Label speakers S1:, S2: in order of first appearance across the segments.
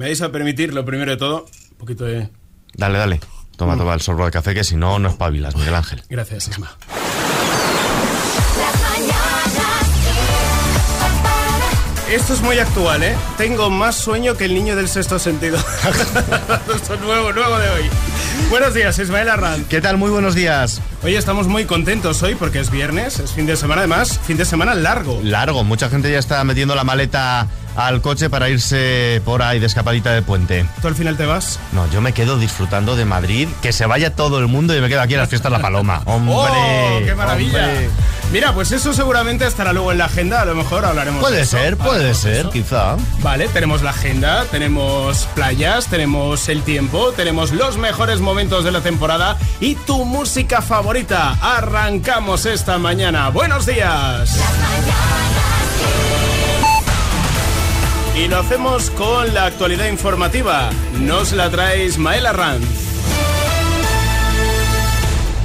S1: Me vais a permitir, lo primero de todo, un poquito de...
S2: Dale, dale. Toma, toma el sorbo de café que si no, no espabilas, Miguel Ángel.
S1: Gracias, Isma. Esto es muy actual, ¿eh? Tengo más sueño que el niño del sexto sentido. Esto es nuevo, nuevo de hoy. Buenos días, Ismael Arranz.
S2: ¿Qué tal? Muy buenos días.
S1: Oye, estamos muy contentos hoy porque es viernes, es fin de semana además, fin de semana largo.
S2: Largo, mucha gente ya está metiendo la maleta al coche para irse por ahí de escapadita de puente.
S1: ¿Tú al final te vas?
S2: No, yo me quedo disfrutando de Madrid, que se vaya todo el mundo y me quedo aquí en las fiestas La Paloma. ¡Hombre!
S1: ¡Oh, qué maravilla!
S2: hombre.
S1: Mira, pues eso seguramente estará luego en la agenda, a lo mejor hablaremos
S2: Puede
S1: de eso.
S2: ser, puede ser,
S1: eso.
S2: quizá.
S1: Vale, tenemos la agenda, tenemos playas, tenemos el tiempo, tenemos los mejores momentos de la temporada y tu música favorita. Arrancamos esta mañana. Buenos días. Y lo hacemos con la actualidad informativa. Nos la trae Ismael Arranz.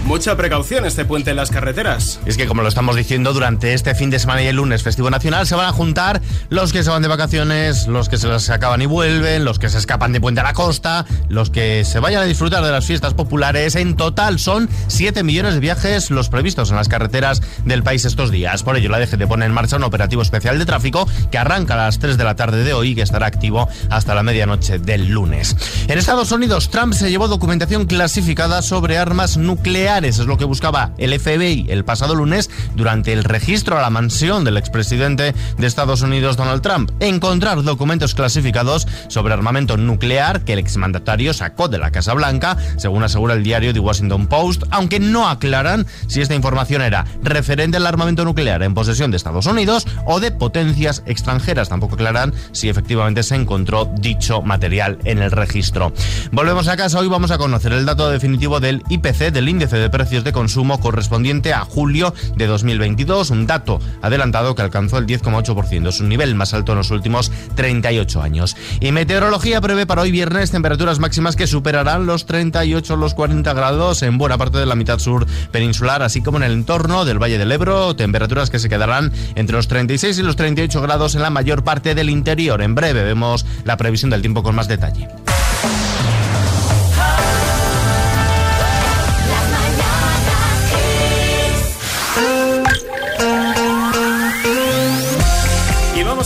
S1: Mucha precaución este puente en las carreteras.
S2: Es que como lo estamos diciendo, durante este fin de semana y el lunes festivo nacional se van a juntar los que se van de vacaciones, los que se las acaban y vuelven, los que se escapan de puente a la costa, los que se vayan a disfrutar de las fiestas populares. En total son 7 millones de viajes los previstos en las carreteras del país estos días. Por ello la DGT pone en marcha un operativo especial de tráfico que arranca a las 3 de la tarde de hoy y que estará activo hasta la medianoche del lunes. En Estados Unidos, Trump se llevó documentación clasificada sobre armas nucleares. Es lo que buscaba el FBI el pasado lunes durante el registro a la mansión del expresidente de Estados Unidos, Donald Trump. Encontrar documentos clasificados sobre armamento nuclear que el exmandatario sacó de la Casa Blanca, según asegura el diario The Washington Post, aunque no aclaran si esta información era referente al armamento nuclear en posesión de Estados Unidos o de potencias extranjeras. Tampoco aclaran si efectivamente se encontró dicho material en el registro. Volvemos a casa, hoy vamos a conocer el dato definitivo del IPC, del índice de precios de consumo correspondiente a julio de 2022, un dato adelantado que alcanzó el 10,8%, su nivel más alto en los últimos 38 años. Y meteorología prevé para hoy viernes temperaturas máximas que superarán los 38 los 40 grados en buena parte de la mitad sur peninsular, así como en el entorno del Valle del Ebro, temperaturas que se quedarán entre los 36 y los 38 grados en la mayor parte del interior. En breve vemos la previsión del tiempo con más detalle.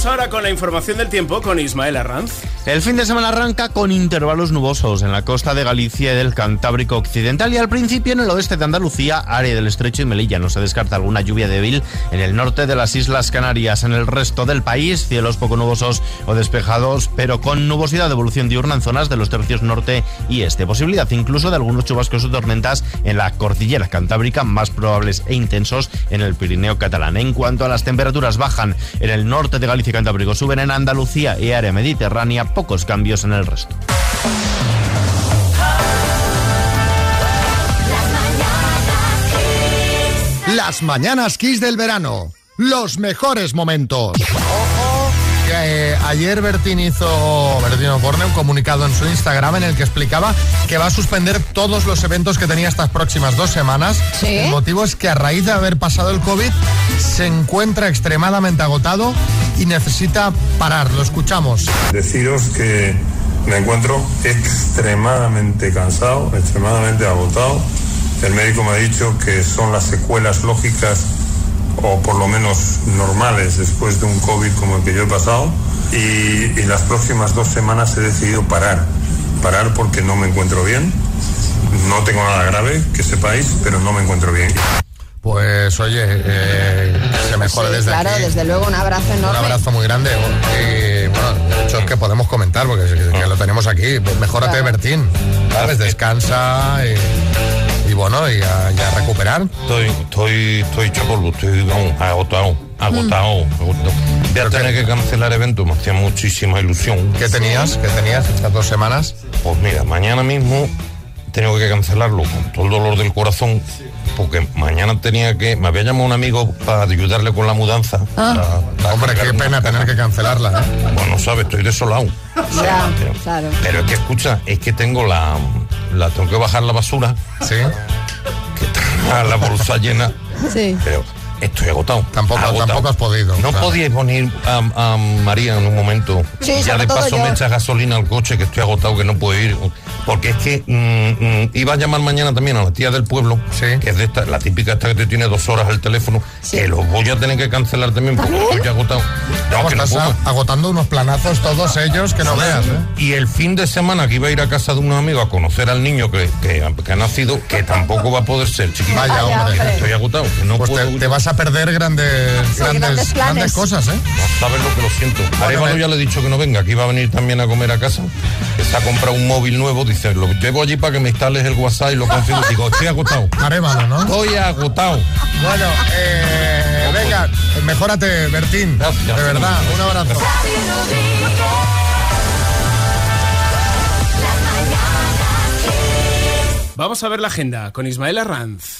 S1: Ahora con la información del tiempo con Ismael Arranz.
S2: El fin de semana arranca con intervalos nubosos en la costa de Galicia y del Cantábrico Occidental y al principio en el oeste de Andalucía, área del Estrecho y Melilla. No se descarta alguna lluvia débil en el norte de las Islas Canarias. En el resto del país, cielos poco nubosos o despejados, pero con nubosidad de evolución diurna en zonas de los tercios norte y este. Posibilidad incluso de algunos chubascos o tormentas en la cordillera cantábrica, más probables e intensos en el Pirineo catalán. En cuanto a las temperaturas, bajan en el norte de Galicia Cantábrico, suben en Andalucía y área mediterránea, pocos cambios en el resto.
S3: Las mañanas Kiss del verano. Los mejores momentos. Eh, ayer Bertín hizo, Bertín Osborne, un comunicado en su Instagram en el que explicaba que va a suspender todos los eventos que tenía estas próximas dos semanas.
S4: Sí.
S3: El motivo es que a raíz de haber pasado el COVID se encuentra extremadamente agotado y necesita parar. Lo escuchamos.
S5: Deciros que me encuentro extremadamente cansado, extremadamente agotado. El médico me ha dicho que son las secuelas lógicas o por lo menos normales después de un COVID como el que yo he pasado. Y, y las próximas dos semanas he decidido parar. Parar porque no me encuentro bien. No tengo nada grave, que sepáis, pero no me encuentro bien.
S3: Pues oye, eh, se mejore
S4: Sí,
S3: desde
S4: claro,
S3: aquí.
S4: desde luego un abrazo
S3: Un
S4: enorme.
S3: abrazo muy grande. Y bueno, de hecho es que podemos comentar porque es que lo tenemos aquí. Pues mejórate,
S4: Claro.
S3: Bertín. ¿Sabes? Descansa y, y bueno, y a, y a recuperar.
S6: Estoy, estoy, estoy hecho polvo, estoy agotado, agotado, agotado. Voy a tener que cancelar eventos, me hacía muchísima ilusión.
S3: ¿Qué tenías? ¿Qué tenías estas dos semanas?
S6: Pues mira, mañana mismo tengo que cancelarlo con todo el dolor del corazón, porque mañana tenía que, me había llamado un amigo para ayudarle con la mudanza. para- para
S3: Hombre, qué pena tener que cancelarla. ¿eh?
S6: Bueno, sabes, estoy desolado.
S4: Ya,
S6: Pero,
S4: claro.
S6: pero es que escucha, es que tengo la, la tengo que bajar la basura,
S3: Sí.
S6: que está la bolsa llena.
S4: Sí.
S6: pero estoy agotado.
S3: Tampoco, tampoco has podido.
S6: No podíais poner a, María en un momento. ya de paso me echas gasolina al coche, que estoy agotado, que no puedo ir. Porque es que mm, mm, iba a llamar mañana también a la tía del pueblo, que es de esta, la típica esta que te tiene dos horas el teléfono, que lo voy a tener que cancelar también porque estoy agotado.
S3: estás agotando unos planazos todos ellos que no veas. ¿eh?
S6: Y el fin de semana que iba a ir a casa de un amigo a conocer al niño que, que, ha nacido, que tampoco va a poder ser chiquito.
S3: Vaya, hombre.
S6: Estoy agotado. no
S3: pues te, vas a perder grandes, grandes, grandes, cosas, ¿eh?
S6: No, sabes lo que lo siento. Arevalo ya le he dicho que no venga, que iba a venir también a comer a casa. Está a comprar un móvil nuevo, dice, lo llevo allí para que me instales el WhatsApp y lo configure. Digo, estoy agotado.
S3: Arevalo, ¿no?
S6: Estoy agotado.
S3: Bueno, eh, venga, mejórate, Bertín. Gracias, de verdad, un abrazo.
S1: Vamos a ver la agenda con Ismael Arranz.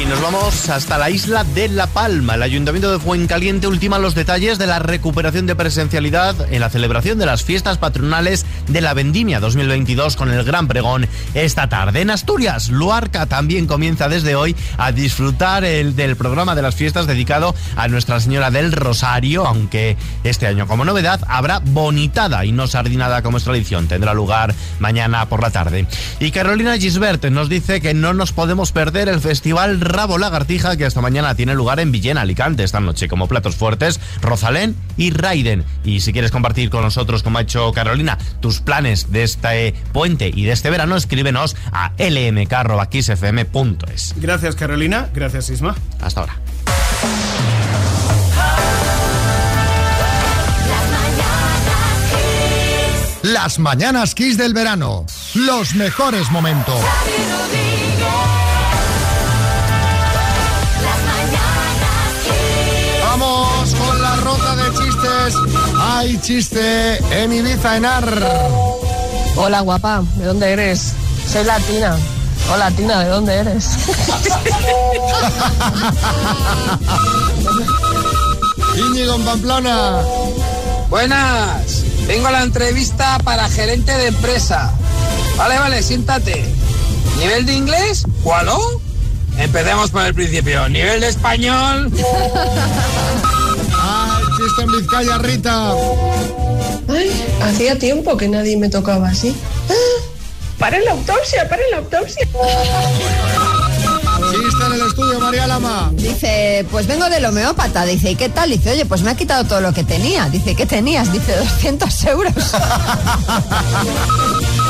S2: Y nos vamos hasta la isla de La Palma. El Ayuntamiento de Fuencaliente ultima los detalles de la recuperación de presencialidad en la celebración de las fiestas patronales de la Vendimia 2022 con el Gran Pregón esta tarde. En Asturias, Luarca también comienza desde hoy a disfrutar el, del programa de las fiestas dedicado a Nuestra Señora del Rosario, aunque este año como novedad habrá bonitada y no sardinada como es tradición. Tendrá lugar mañana por la tarde. Y Carolina Gisbert nos dice que no nos podemos perder el Festival Rabo Lagartija que esta mañana tiene lugar en Villena, Alicante, esta noche, como platos fuertes, Rosalén y Raiden. Y si quieres compartir con nosotros, como ha hecho Carolina, tus planes de este puente y de este verano, escríbenos a lmk.xfm.es.
S1: Gracias, Carolina. Gracias, Isma.
S2: Hasta ahora.
S3: Las mañanas Kiss del verano. Los mejores momentos. Hay chiste en Ibiza Enar.
S4: Hola guapa, ¿de dónde eres? Soy latina. Hola Tina, ¿de dónde eres?
S3: Íñigo en Pamplona.
S7: Buenas, vengo a la entrevista para gerente de empresa. Vale, vale, siéntate. ¿Nivel de inglés? ¿Cuál? Empecemos por el principio. ¿Nivel de español?
S3: chiste en Vizcaya, Rita.
S4: Ay, hacía tiempo que nadie me tocaba así. ¡Ah! ¡Paren la autopsia! ¡Paren la autopsia!
S3: Chiste en el estudio, María Lama.
S8: Dice, pues vengo del homeópata. Dice, ¿y qué tal? Dice, oye, pues me ha quitado todo lo que tenía. Dice, ¿qué tenías? Dice, 200 euros.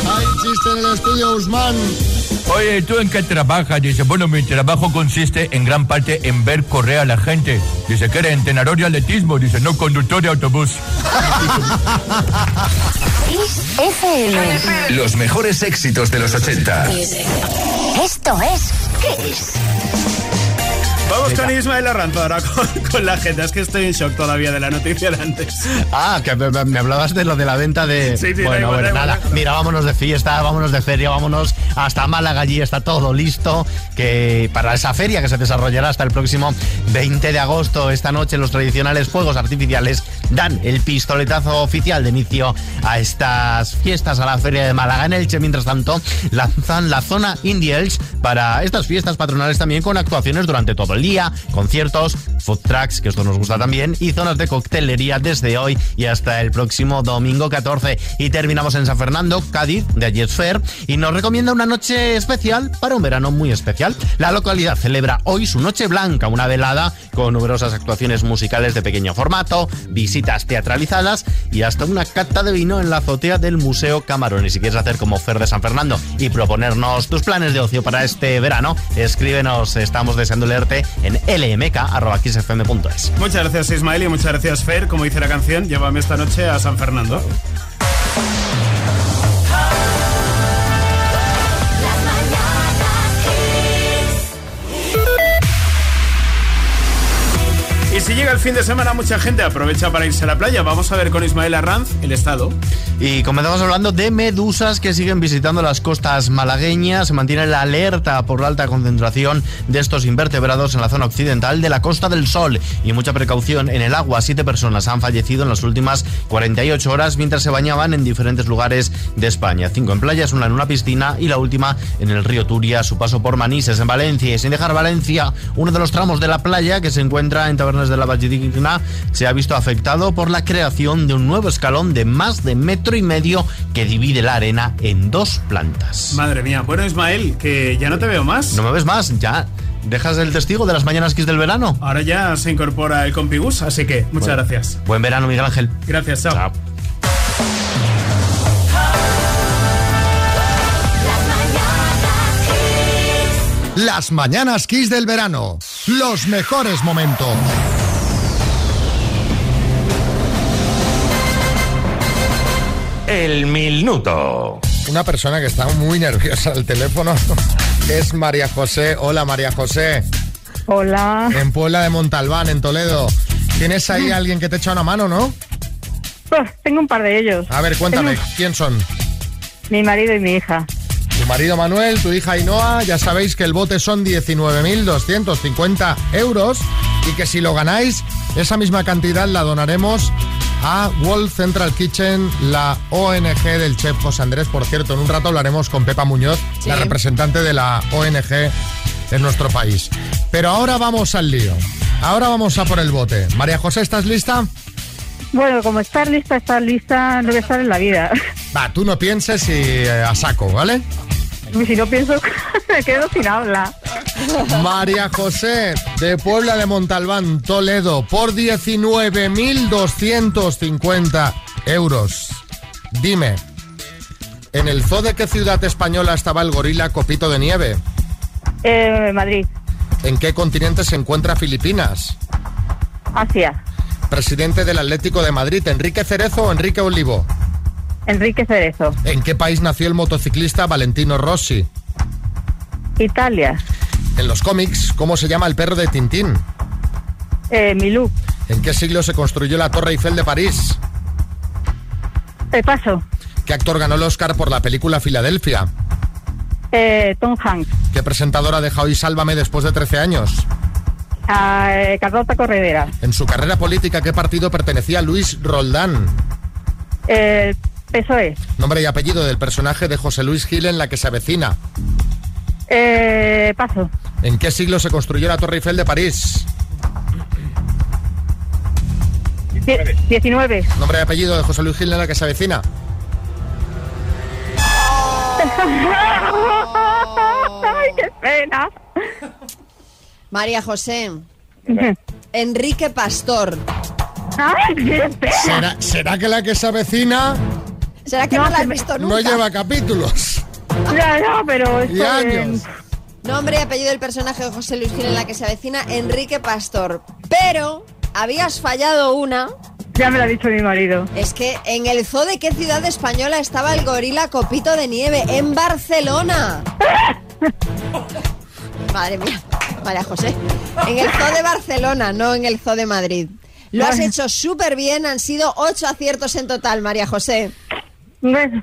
S3: Hay chiste en el estudio, Usman.
S9: Oye, ¿tú en qué trabajas? Dice, bueno, mi trabajo consiste en gran parte en ver correr a la gente. Dice que era entrenador de atletismo, dice, no conductor de autobús.
S10: Los mejores éxitos de los 80.
S11: Esto es Kiss.
S1: Vamos con Ismael ahora con, la gente. Es que estoy en shock todavía de la noticia de antes.
S2: Ah, que me, hablabas de lo de la venta de.
S1: Sí, sí,
S2: bueno, bueno, nada. Mira, vámonos de fiesta, vámonos de feria, vámonos hasta Málaga. Allí está todo listo. Que para esa feria que se desarrollará hasta el próximo 20 de agosto, esta noche, los tradicionales fuegos artificiales dan el pistoletazo oficial de inicio a estas fiestas, a la feria de Málaga en Elche. Mientras tanto, lanzan la zona Indie Elche para estas fiestas patronales también con actuaciones durante todo el día, conciertos, food trucks, que esto nos gusta también, y zonas de coctelería desde hoy y hasta el próximo domingo 14. Y terminamos en San Fernando, Cádiz, de Jet Fair, y nos recomienda una noche especial para un verano muy especial. La localidad celebra hoy su Noche Blanca, una velada con numerosas actuaciones musicales de pequeño formato, visitas teatralizadas y hasta una cata de vino en la azotea del Museo Camarón. Y si quieres hacer como Fer de San Fernando y proponernos tus planes de ocio para este verano, escríbenos, estamos deseando leerte en lmk.xfm.es.
S1: Muchas gracias Ismael y muchas gracias Fer, como dice la canción, llévame esta noche a San Fernando. Si llega el fin de semana, mucha gente aprovecha para irse a la playa. Vamos a ver con Ismael Arranz el estado.
S2: Y comenzamos hablando de medusas que siguen visitando las costas malagueñas. Se mantiene la alerta por la alta concentración de estos invertebrados en la zona occidental de la Costa del Sol. Y mucha precaución en el agua. Siete personas han fallecido en las últimas 48 horas mientras se bañaban en diferentes lugares de España. Cinco en playas, una en una piscina y la última en el río Turia, su paso por Manises, en Valencia. Y sin dejar Valencia, uno de los tramos de la playa que se encuentra en Tabernas de la Valledigna se ha visto afectado por la creación de un nuevo escalón de más de metro y medio que divide la arena en dos plantas.
S1: Madre mía, bueno Ismael, que ya no te veo más.
S2: No me ves más, ya. ¿Dejas el testigo de las mañanas Kiss del verano?
S1: Ahora ya se incorpora el Compibus, así que muchas gracias.
S2: Buen verano, Miguel Ángel.
S1: Gracias, chao. chao.
S3: Las mañanas Kiss del verano. Los mejores momentos.
S10: El minuto.
S3: Una persona que está muy nerviosa al teléfono es María José. Hola María José.
S12: Hola.
S3: En Puebla de Montalbán, en Toledo. ¿Tienes ahí alguien que te echa una mano, no?
S12: Pues tengo un par de ellos.
S3: A ver, cuéntame, ¿quién son?
S12: Mi marido y mi hija
S3: tu marido Manuel, tu hija Ainhoa, ya sabéis que el bote son 19.250 euros y que si lo ganáis, esa misma cantidad la donaremos a World Central Kitchen, la ONG del chef José Andrés. Por cierto, en un rato hablaremos con Pepa Muñoz, la representante de la ONG en nuestro país. Pero ahora vamos al lío. Ahora vamos a por el bote. María José, ¿estás lista?
S12: Bueno, como estar lista, estar lista, no voy a estar en la vida.
S3: Va, tú no pienses y eh, a saco, ¿vale?
S12: si no pienso, me quedo sin habla.
S3: María José, de Puebla de Montalbán, Toledo, por 19.250 euros. Dime, ¿en el zoo de qué ciudad española estaba el gorila Copito de Nieve?
S12: Eh, Madrid.
S3: ¿En qué continente se encuentra Filipinas?
S12: Asia.
S3: Presidente del Atlético de Madrid, ¿Enrique Cerezo o Enrique Olivo?
S12: Enrique Cerezo.
S3: ¿En qué país nació el motociclista Valentino Rossi?
S12: Italia.
S3: En los cómics, ¿cómo se llama el perro de Tintín?
S12: Eh, Milú.
S3: ¿En qué siglo se construyó la Torre Eiffel de París?
S12: Eh, paso.
S3: ¿Qué actor ganó el Oscar por la película Filadelfia?
S12: Eh, Tom Hanks.
S3: ¿Qué presentadora deja hoy Sálvame después de 13 años?
S12: Ah, eh, Carlota Corredera.
S3: En su carrera política, ¿qué partido pertenecía Luis Roldán?
S12: Eh, eso es.
S3: Nombre y apellido del personaje de José Luis Gil en la que se avecina.
S12: Eh, paso.
S3: ¿En qué siglo se construyó la Torre Eiffel de París?
S12: 19.
S3: Nombre y apellido de José Luis Gil en la que se avecina.
S12: ¡Ay, qué pena!
S8: María José. Enrique Pastor.
S12: ¡Ay, qué pena!
S3: ¿Será, ¿Será que la que se avecina
S8: ¿Será que no, la has visto nunca?
S3: No lleva capítulos.
S12: Ya, ya, pero
S3: Y años.
S8: Nombre y apellido del personaje de José Luis Gil en la que se avecina Enrique Pastor. Pero habías fallado una.
S12: Ya me lo ha dicho mi marido.
S8: Es que en el zoo de qué ciudad española estaba el gorila Copito de Nieve, en Barcelona. Madre mía, María José. En el zoo de Barcelona, no en el zoo de Madrid. Lo has hecho súper bien, han sido ocho aciertos en total, María José.
S3: Bueno,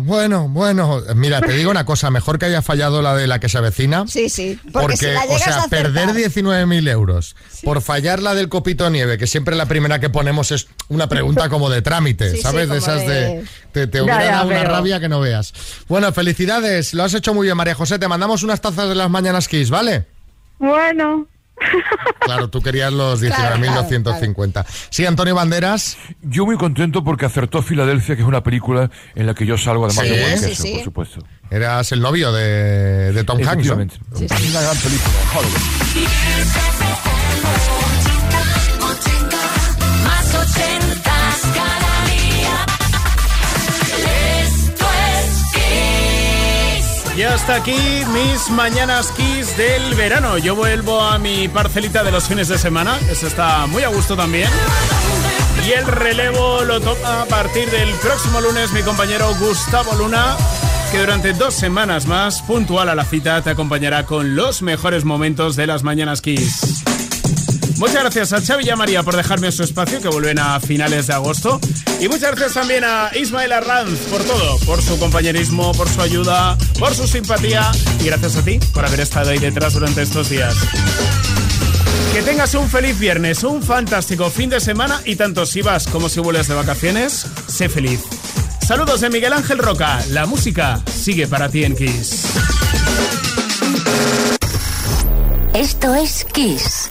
S3: bueno, bueno. Mira, te digo una cosa, mejor que haya fallado la de la que se avecina.
S8: Sí, sí.
S3: Porque,
S8: Porque, si la
S3: o sea,
S8: a acertar-
S3: perder 19.000 euros por fallar la del copito nieve, que siempre la primera que ponemos es una pregunta como de trámite,
S8: Sí, sí,
S3: ¿sabes? de esas de...
S8: de-
S3: Te, te hubiera
S12: ya,
S3: dado una
S12: pero-
S3: rabia que no veas. Bueno, felicidades, lo has hecho muy bien, María José. Te mandamos unas tazas de las mañanas Kiss, ¿vale?
S12: Bueno.
S3: Claro, tú querías los
S12: Claro,
S3: 19.250. Sí, Antonio Banderas.
S9: Yo muy contento porque acertó Filadelfia, que es una película en la que yo salgo además
S3: Sí.
S9: de buen
S3: Sí,
S9: queso,
S3: sí.
S9: por supuesto.
S3: Eras el novio de, de Tom Hanks, ¿no?
S9: Efectivamente. Una gran película, Hollywood.
S1: Y hasta aquí mis mañanas Kiss del verano. Yo vuelvo a mi parcelita de los fines de semana. Eso está muy a gusto también. Y el relevo lo toma a partir del próximo lunes mi compañero Gustavo Luna, que durante dos semanas más, puntual a la cita, te acompañará con los mejores momentos de las mañanas Kiss. Muchas gracias a Xavi y a María por dejarme su espacio, que vuelven a finales de agosto. Y muchas gracias también a Ismael Arranz por todo, por su compañerismo, por su ayuda, por su simpatía. Y gracias a ti por haber estado ahí detrás durante estos días. Que tengas un feliz viernes, un fantástico fin de semana y tanto si vas como si vuelves de vacaciones, sé feliz. Saludos de Miguel Ángel Roca. La música sigue para ti en Kiss.
S11: Esto es Kiss.